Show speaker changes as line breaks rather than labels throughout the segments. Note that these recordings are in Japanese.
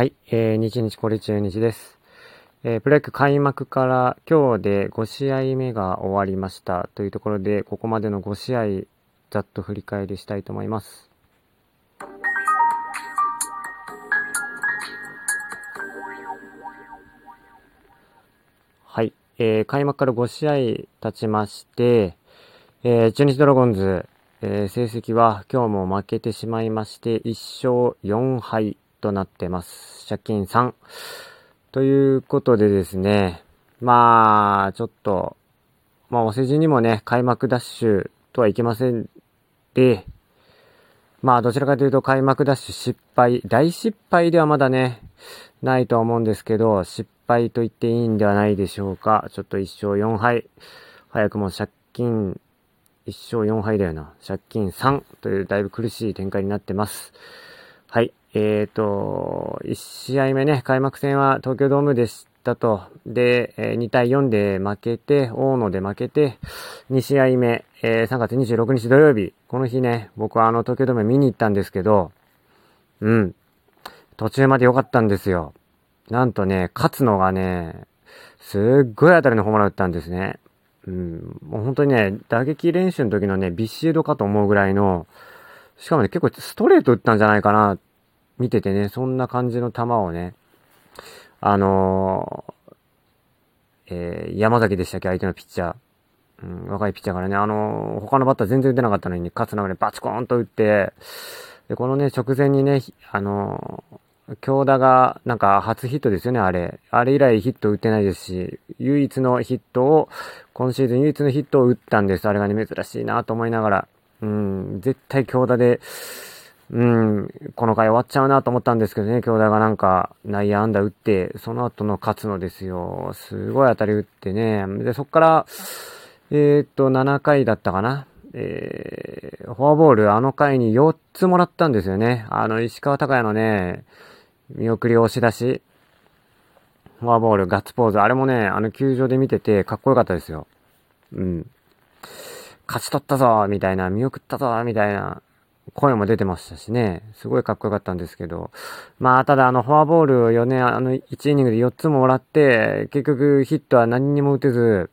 はい、えー、日日これ中日です。えー、プロ野球開幕から今日で5試合目が終わりましたというところで、ここまでの5試合、ざっと振り返りしたいと思います。はい、えー、開幕から5試合経ちまして、えー、中日ドラゴンズ、えー、成績は今日も負けてしまいまして、1勝4敗となってます。借金3。ということでですね、まあ、ちょっと、まあ、お世辞にもね、開幕ダッシュとはいけませんで、まあ、どちらかというと開幕ダッシュ失敗、大失敗ではまだね、ないとは思うんですけど、失敗と言っていいんではないでしょうか。ちょっと1勝4敗。早くも借金、1勝4敗だよな。借金3というだいぶ苦しい展開になってます。はい。えっ、ー、と、1試合目ね、開幕戦は東京ドームでしたと。で、え2対4で負けて、大野で負けて、2試合目、えー、3月26日土曜日、この日ね、僕はあの東京ドーム見に行ったんですけど、うん、途中まで良かったんですよ。なんとね、勝つのがね、すっごい当たりのホームラン打ったんですね。うん、もう本当にね、打撃練習の時のね、ビシードかと思うぐらいの、しかもね、結構ストレート打ったんじゃないかな、見ててね、そんな感じの球をね、あのー、えー、山崎でしたっけ、相手のピッチャー。うん、若いピッチャーからね、あのー、他のバッター全然打てなかったのに、勝つ流れバチコーンと打って、で、このね、直前にね、あのー、京田が、なんか初ヒットですよね、あれ。あれ以来ヒット打ってないですし、唯一のヒットを、今シーズン唯一のヒットを打ったんです。あれがね、珍しいなと思いながら。うん、絶対強打で、うん、この回終わっちゃうなと思ったんですけどね、兄弟がなんか内野安打打って、その後の勝つのですよ。すごい当たり打ってね。で、そっから、えー、っと、7回だったかな。えー、フォアボール、あの回に4つもらったんですよね。あの、石川隆也のね、見送り押し出し、フォアボール、ガッツポーズ、あれもね、あの球場で見ててかっこよかったですよ。うん。勝ち取ったぞみたいな、見送ったぞみたいな声も出てましたしね、すごいかっこよかったんですけど、まあ、ただあの、フォアボールを4年、あの、1イニングで4つももらって、結局ヒットは何にも打てず、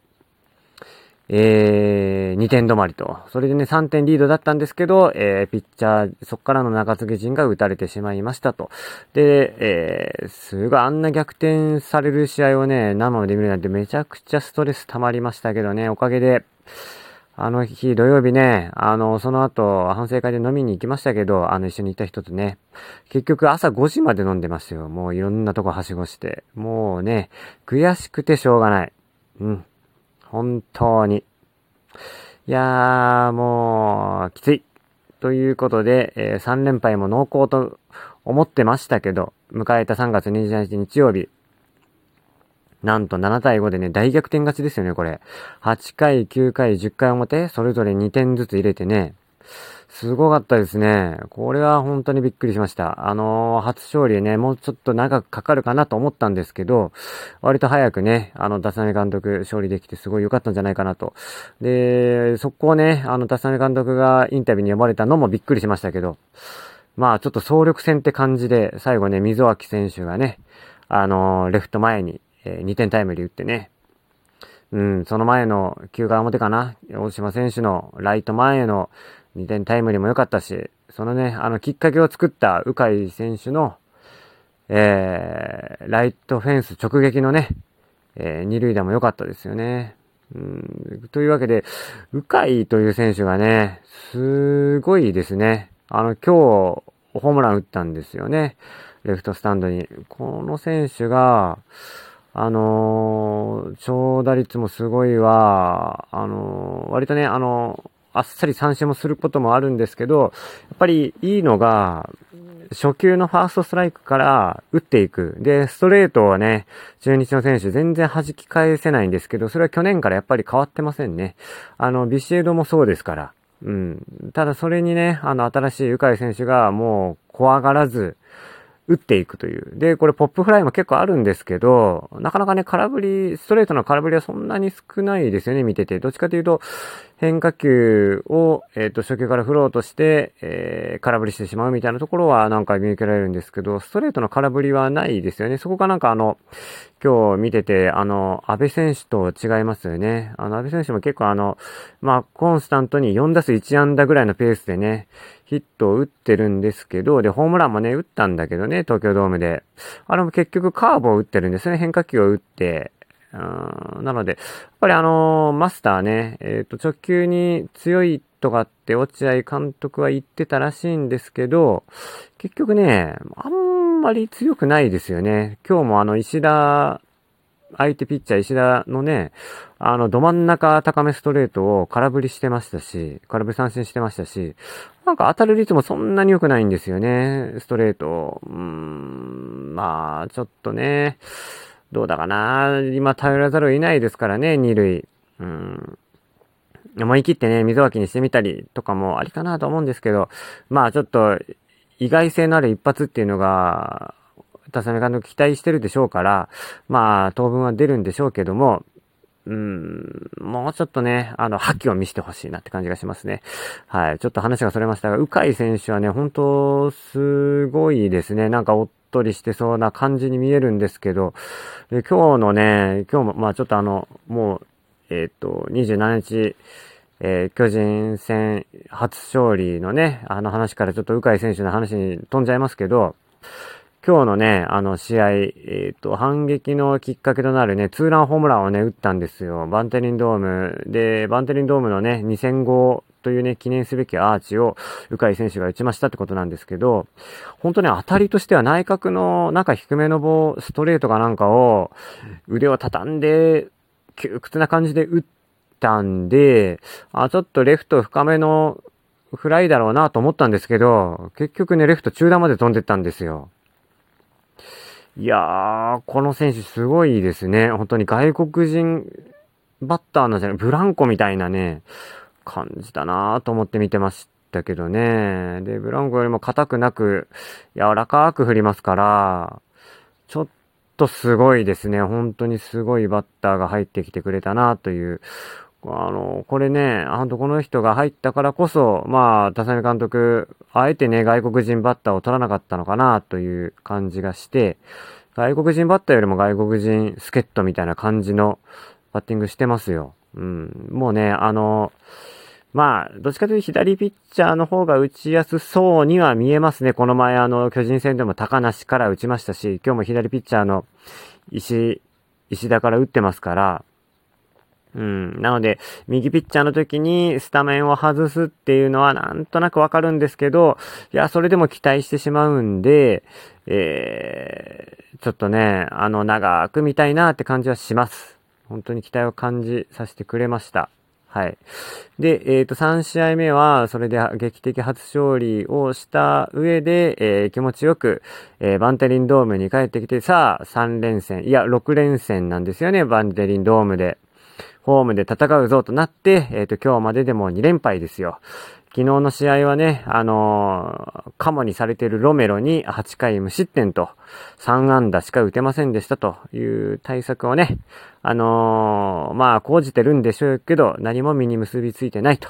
えー、2点止まりと。それでね、3点リードだったんですけど、えー、ピッチャー、そっからの中継ぎ陣が打たれてしまいましたと。で、えー、すごいあんな逆転される試合をね、生で見るなんてめちゃくちゃストレス溜まりましたけどね、おかげで、あの日土曜日ね、あの、その後、反省会で飲みに行きましたけど、あの、一緒にいた人とね、結局朝5時まで飲んでますよ。もういろんなとこはしごして。もうね、悔しくてしょうがない。うん。本当に。いやー、もう、きつい。ということで、えー、3連敗も濃厚と思ってましたけど、迎えた3月27日日曜日、なんと7対5でね、大逆転勝ちですよね、これ。8回、9回、10回表、それぞれ2点ずつ入れてね、すごかったですね。これは本当にびっくりしました。あのー、初勝利ね、もうちょっと長くかかるかなと思ったんですけど、割と早くね、あの、ダサネ監督勝利できてすごい良かったんじゃないかなと。で、そこをね、あの、ダサネ監督がインタビューに呼ばれたのもびっくりしましたけど、まあちょっと総力戦って感じで、最後ね、溝脇選手がね、あのー、レフト前にえー、2点タイムリー打ってね。うん、その前の9回表かな。大島選手のライト前への2点タイムリーも良かったし、そのね、あのきっかけを作った鵜飼選手の、えー、ライトフェンス直撃のね、えー、二塁打も良かったですよね。うん、というわけで、鵜飼という選手がね、すごいですね。あの、今日、ホームラン打ったんですよね。レフトスタンドに。この選手が、あのー、長打率もすごいわ、あのー、割とね、あのー、あっさり三振もすることもあるんですけど、やっぱりいいのが、初球のファーストストライクから打っていく。で、ストレートはね、中日の選手全然弾き返せないんですけど、それは去年からやっぱり変わってませんね。あの、ビシエドもそうですから。うん。ただそれにね、あの、新しい鵜飼選手がもう怖がらず、打っていくという。で、これポップフライも結構あるんですけど、なかなかね、空振り、ストレートの空振りはそんなに少ないですよね、見てて。どっちかというと、変化球を、えっ、ー、と、初球から振ろうとして、えー、空振りしてしまうみたいなところはなんか見受けられるんですけど、ストレートの空振りはないですよね。そこがなんかあの、今日見てて、あの、安倍選手と違いますよね。あの、安倍選手も結構あの、まあ、コンスタントに4打数1安打ぐらいのペースでね、ヒットを打ってるんですけど、で、ホームランもね、打ったんだけどね、東京ドームで。あれも結局カーブを打ってるんですね、変化球を打って。うんなので、やっぱりあのー、マスターね、えっ、ー、と、直球に強いとかって落合監督は言ってたらしいんですけど、結局ね、あんまり強くないですよね。今日もあの、石田相手ピッチャー石田のね、あの、ど真ん中高めストレートを空振りしてましたし、空振り三振してましたし、なんか当たる率もそんなに良くないんですよね、ストレート。うーん、まあ、ちょっとね、どうだかな。今頼らざるを得ないですからね、二塁。うん。思い切ってね、水脇にしてみたりとかもありかなと思うんですけど、まあちょっと、意外性のある一発っていうのが、田サ監督期待してるでしょうから、まあ、当分は出るんでしょうけども、うん、もうちょっとね、あの、覇気を見せてほしいなって感じがしますね。はい。ちょっと話がそれましたが、鵜飼選手はね、本当すごいですね。なんかおっとりしてそうな感じに見えるんですけど、で今日のね、今日も、まあちょっとあの、もう、えっ、ー、と、27日、えー、巨人戦初勝利のね、あの話からちょっと鵜飼選手の話に飛んじゃいますけど、今日のね、あの試合、えっ、ー、と、反撃のきっかけとなるね、ツーランホームランをね、打ったんですよ。バンテリンドーム。で、バンテリンドームのね、2000号というね、記念すべきアーチを、鵜飼選手が打ちましたってことなんですけど、本当ね、当たりとしては内角の中低めの棒、ストレートかなんかを、腕を畳んで、窮屈な感じで打ったんで、あ、ちょっとレフト深めのフライだろうなと思ったんですけど、結局ね、レフト中段まで飛んでったんですよ。いやー、この選手すごいですね。本当に外国人バッターなんじゃない、ブランコみたいなね、感じだなーと思って見てましたけどね。で、ブランコよりも硬くなく、柔らかく振りますから、ちょっとすごいですね。本当にすごいバッターが入ってきてくれたなという。あの、これね、本当この人が入ったからこそ、まあ、田サ監督、あえてね、外国人バッターを取らなかったのかなという感じがして、外国人バッターよりも外国人助っ人みたいな感じのバッティングしてますよ。うん。もうね、あの、まあ、どっちかというと左ピッチャーの方が打ちやすそうには見えますね。この前あの、巨人戦でも高梨から打ちましたし、今日も左ピッチャーの石、石田から打ってますから、うん。なので、右ピッチャーの時にスタメンを外すっていうのはなんとなくわかるんですけど、いや、それでも期待してしまうんで、えー、ちょっとね、あの、長く見たいなって感じはします。本当に期待を感じさせてくれました。はい。で、えっ、ー、と、3試合目は、それで劇的初勝利をした上で、えー、気持ちよく、えー、バンテリンドームに帰ってきて、さあ、3連戦、いや、6連戦なんですよね、バンテリンドームで。ホームで戦うぞとなって、えっ、と、今日まででも2連敗ですよ。昨日の試合はね、あのー、カモにされてるロメロに8回無失点と3安打しか打てませんでしたという対策をね、あのー、まあ、講じてるんでしょうけど、何も身に結びついてないと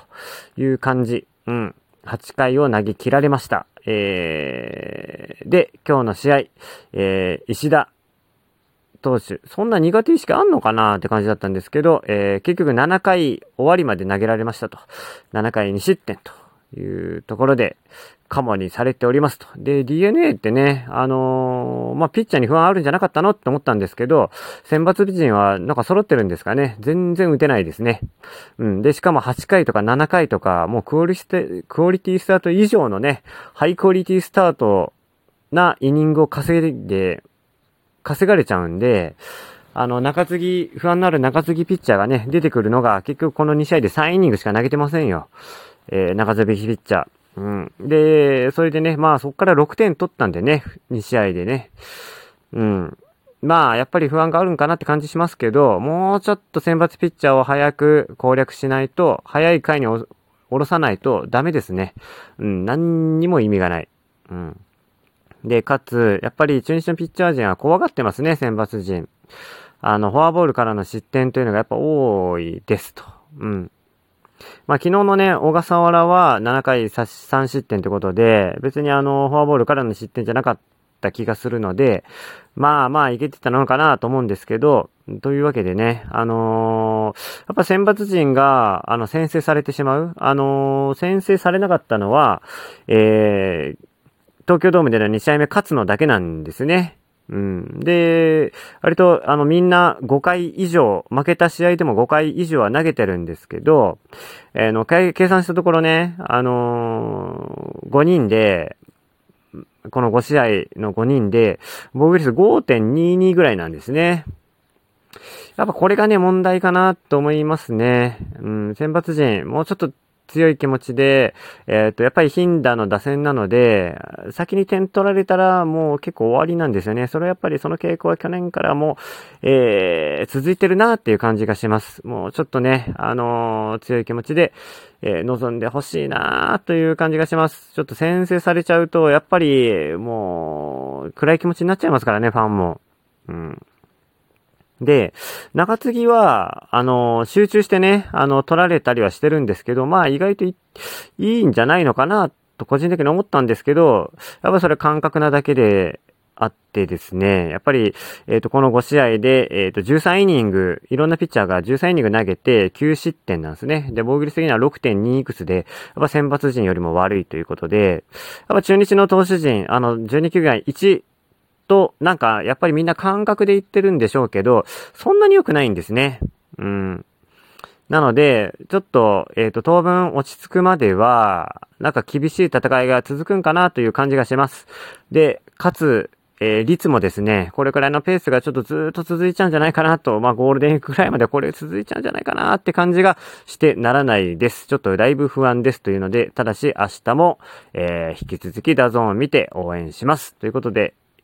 いう感じ。うん。8回を投げ切られました。えー、で、今日の試合、えー、石田投手、そんな苦手意識あんのかなって感じだったんですけど、えー、結局7回終わりまで投げられましたと。7回2失点というところで、カモにされておりますと。で、DNA ってね、あのー、まあ、ピッチャーに不安あるんじゃなかったのって思ったんですけど、選抜美人はなんか揃ってるんですかね。全然打てないですね。うん。で、しかも8回とか7回とか、もうクオリティ、クオリティスタート以上のね、ハイクオリティスタートなイニングを稼いで稼がれちゃうんで、あの、中継ぎ、不安になる中継ぎピッチャーがね、出てくるのが、結局この2試合で3イニングしか投げてませんよ。えー、中継ぎピッチャー。うん。で、それでね、まあそこから6点取ったんでね、2試合でね。うん。まあ、やっぱり不安があるんかなって感じしますけど、もうちょっと選抜ピッチャーを早く攻略しないと、早い回に下ろさないとダメですね。うん、何にも意味がない。うん。で、かつ、やっぱり中日のピッチャー陣は怖がってますね、選抜陣。あの、フォアボールからの失点というのがやっぱ多いですと。うん。まあ、昨日のね、小笠原は7回3失点ということで、別にあの、フォアボールからの失点じゃなかった気がするので、まあまあいけてたのかなと思うんですけど、というわけでね、あのー、やっぱ選抜陣が、あの、先制されてしまう。あのー、先制されなかったのは、えー、東京ドームでの2試合目勝つのだけなんですね。うん。で、割と、あの、みんな5回以上、負けた試合でも5回以上は投げてるんですけど、えー、の、計算したところね、あのー、5人で、この5試合の5人で、防御率5.22ぐらいなんですね。やっぱこれがね、問題かなと思いますね。うん、選抜陣、もうちょっと強い気持ちで、えっ、ー、と、やっぱりヒンダの打線なので、先に点取られたらもう結構終わりなんですよね。それはやっぱりその傾向は去年からもえー、続いてるなっていう感じがします。もうちょっとね、あのー、強い気持ちで、えー、望んでほしいなという感じがします。ちょっと先制されちゃうと、やっぱり、もう、暗い気持ちになっちゃいますからね、ファンも。うん。で、中継ぎは、あの、集中してね、あの、取られたりはしてるんですけど、まあ意外といいんじゃないのかな、と個人的に思ったんですけど、やっぱそれ感覚なだけであってですね、やっぱり、えっ、ー、と、この5試合で、えっ、ー、と、13イニング、いろんなピッチャーが13イニング投げて9失点なんですね。で、防御率的には6.2いくつで、やっぱ選抜陣よりも悪いということで、やっぱ中日の投手陣、あの、12球団1、と、なんか、やっぱりみんな感覚で言ってるんでしょうけど、そんなに良くないんですね。うん。なので、ちょっと、えっ、ー、と、当分落ち着くまでは、なんか厳しい戦いが続くんかなという感じがします。で、かつ、えー、率もですね、これくらいのペースがちょっとずっと続いちゃうんじゃないかなと、まあゴールデンウィークくらいまでこれ続いちゃうんじゃないかなって感じがしてならないです。ちょっとだいぶ不安ですというので、ただし明日も、えー、引き続きダゾーンを見て応援します。ということで、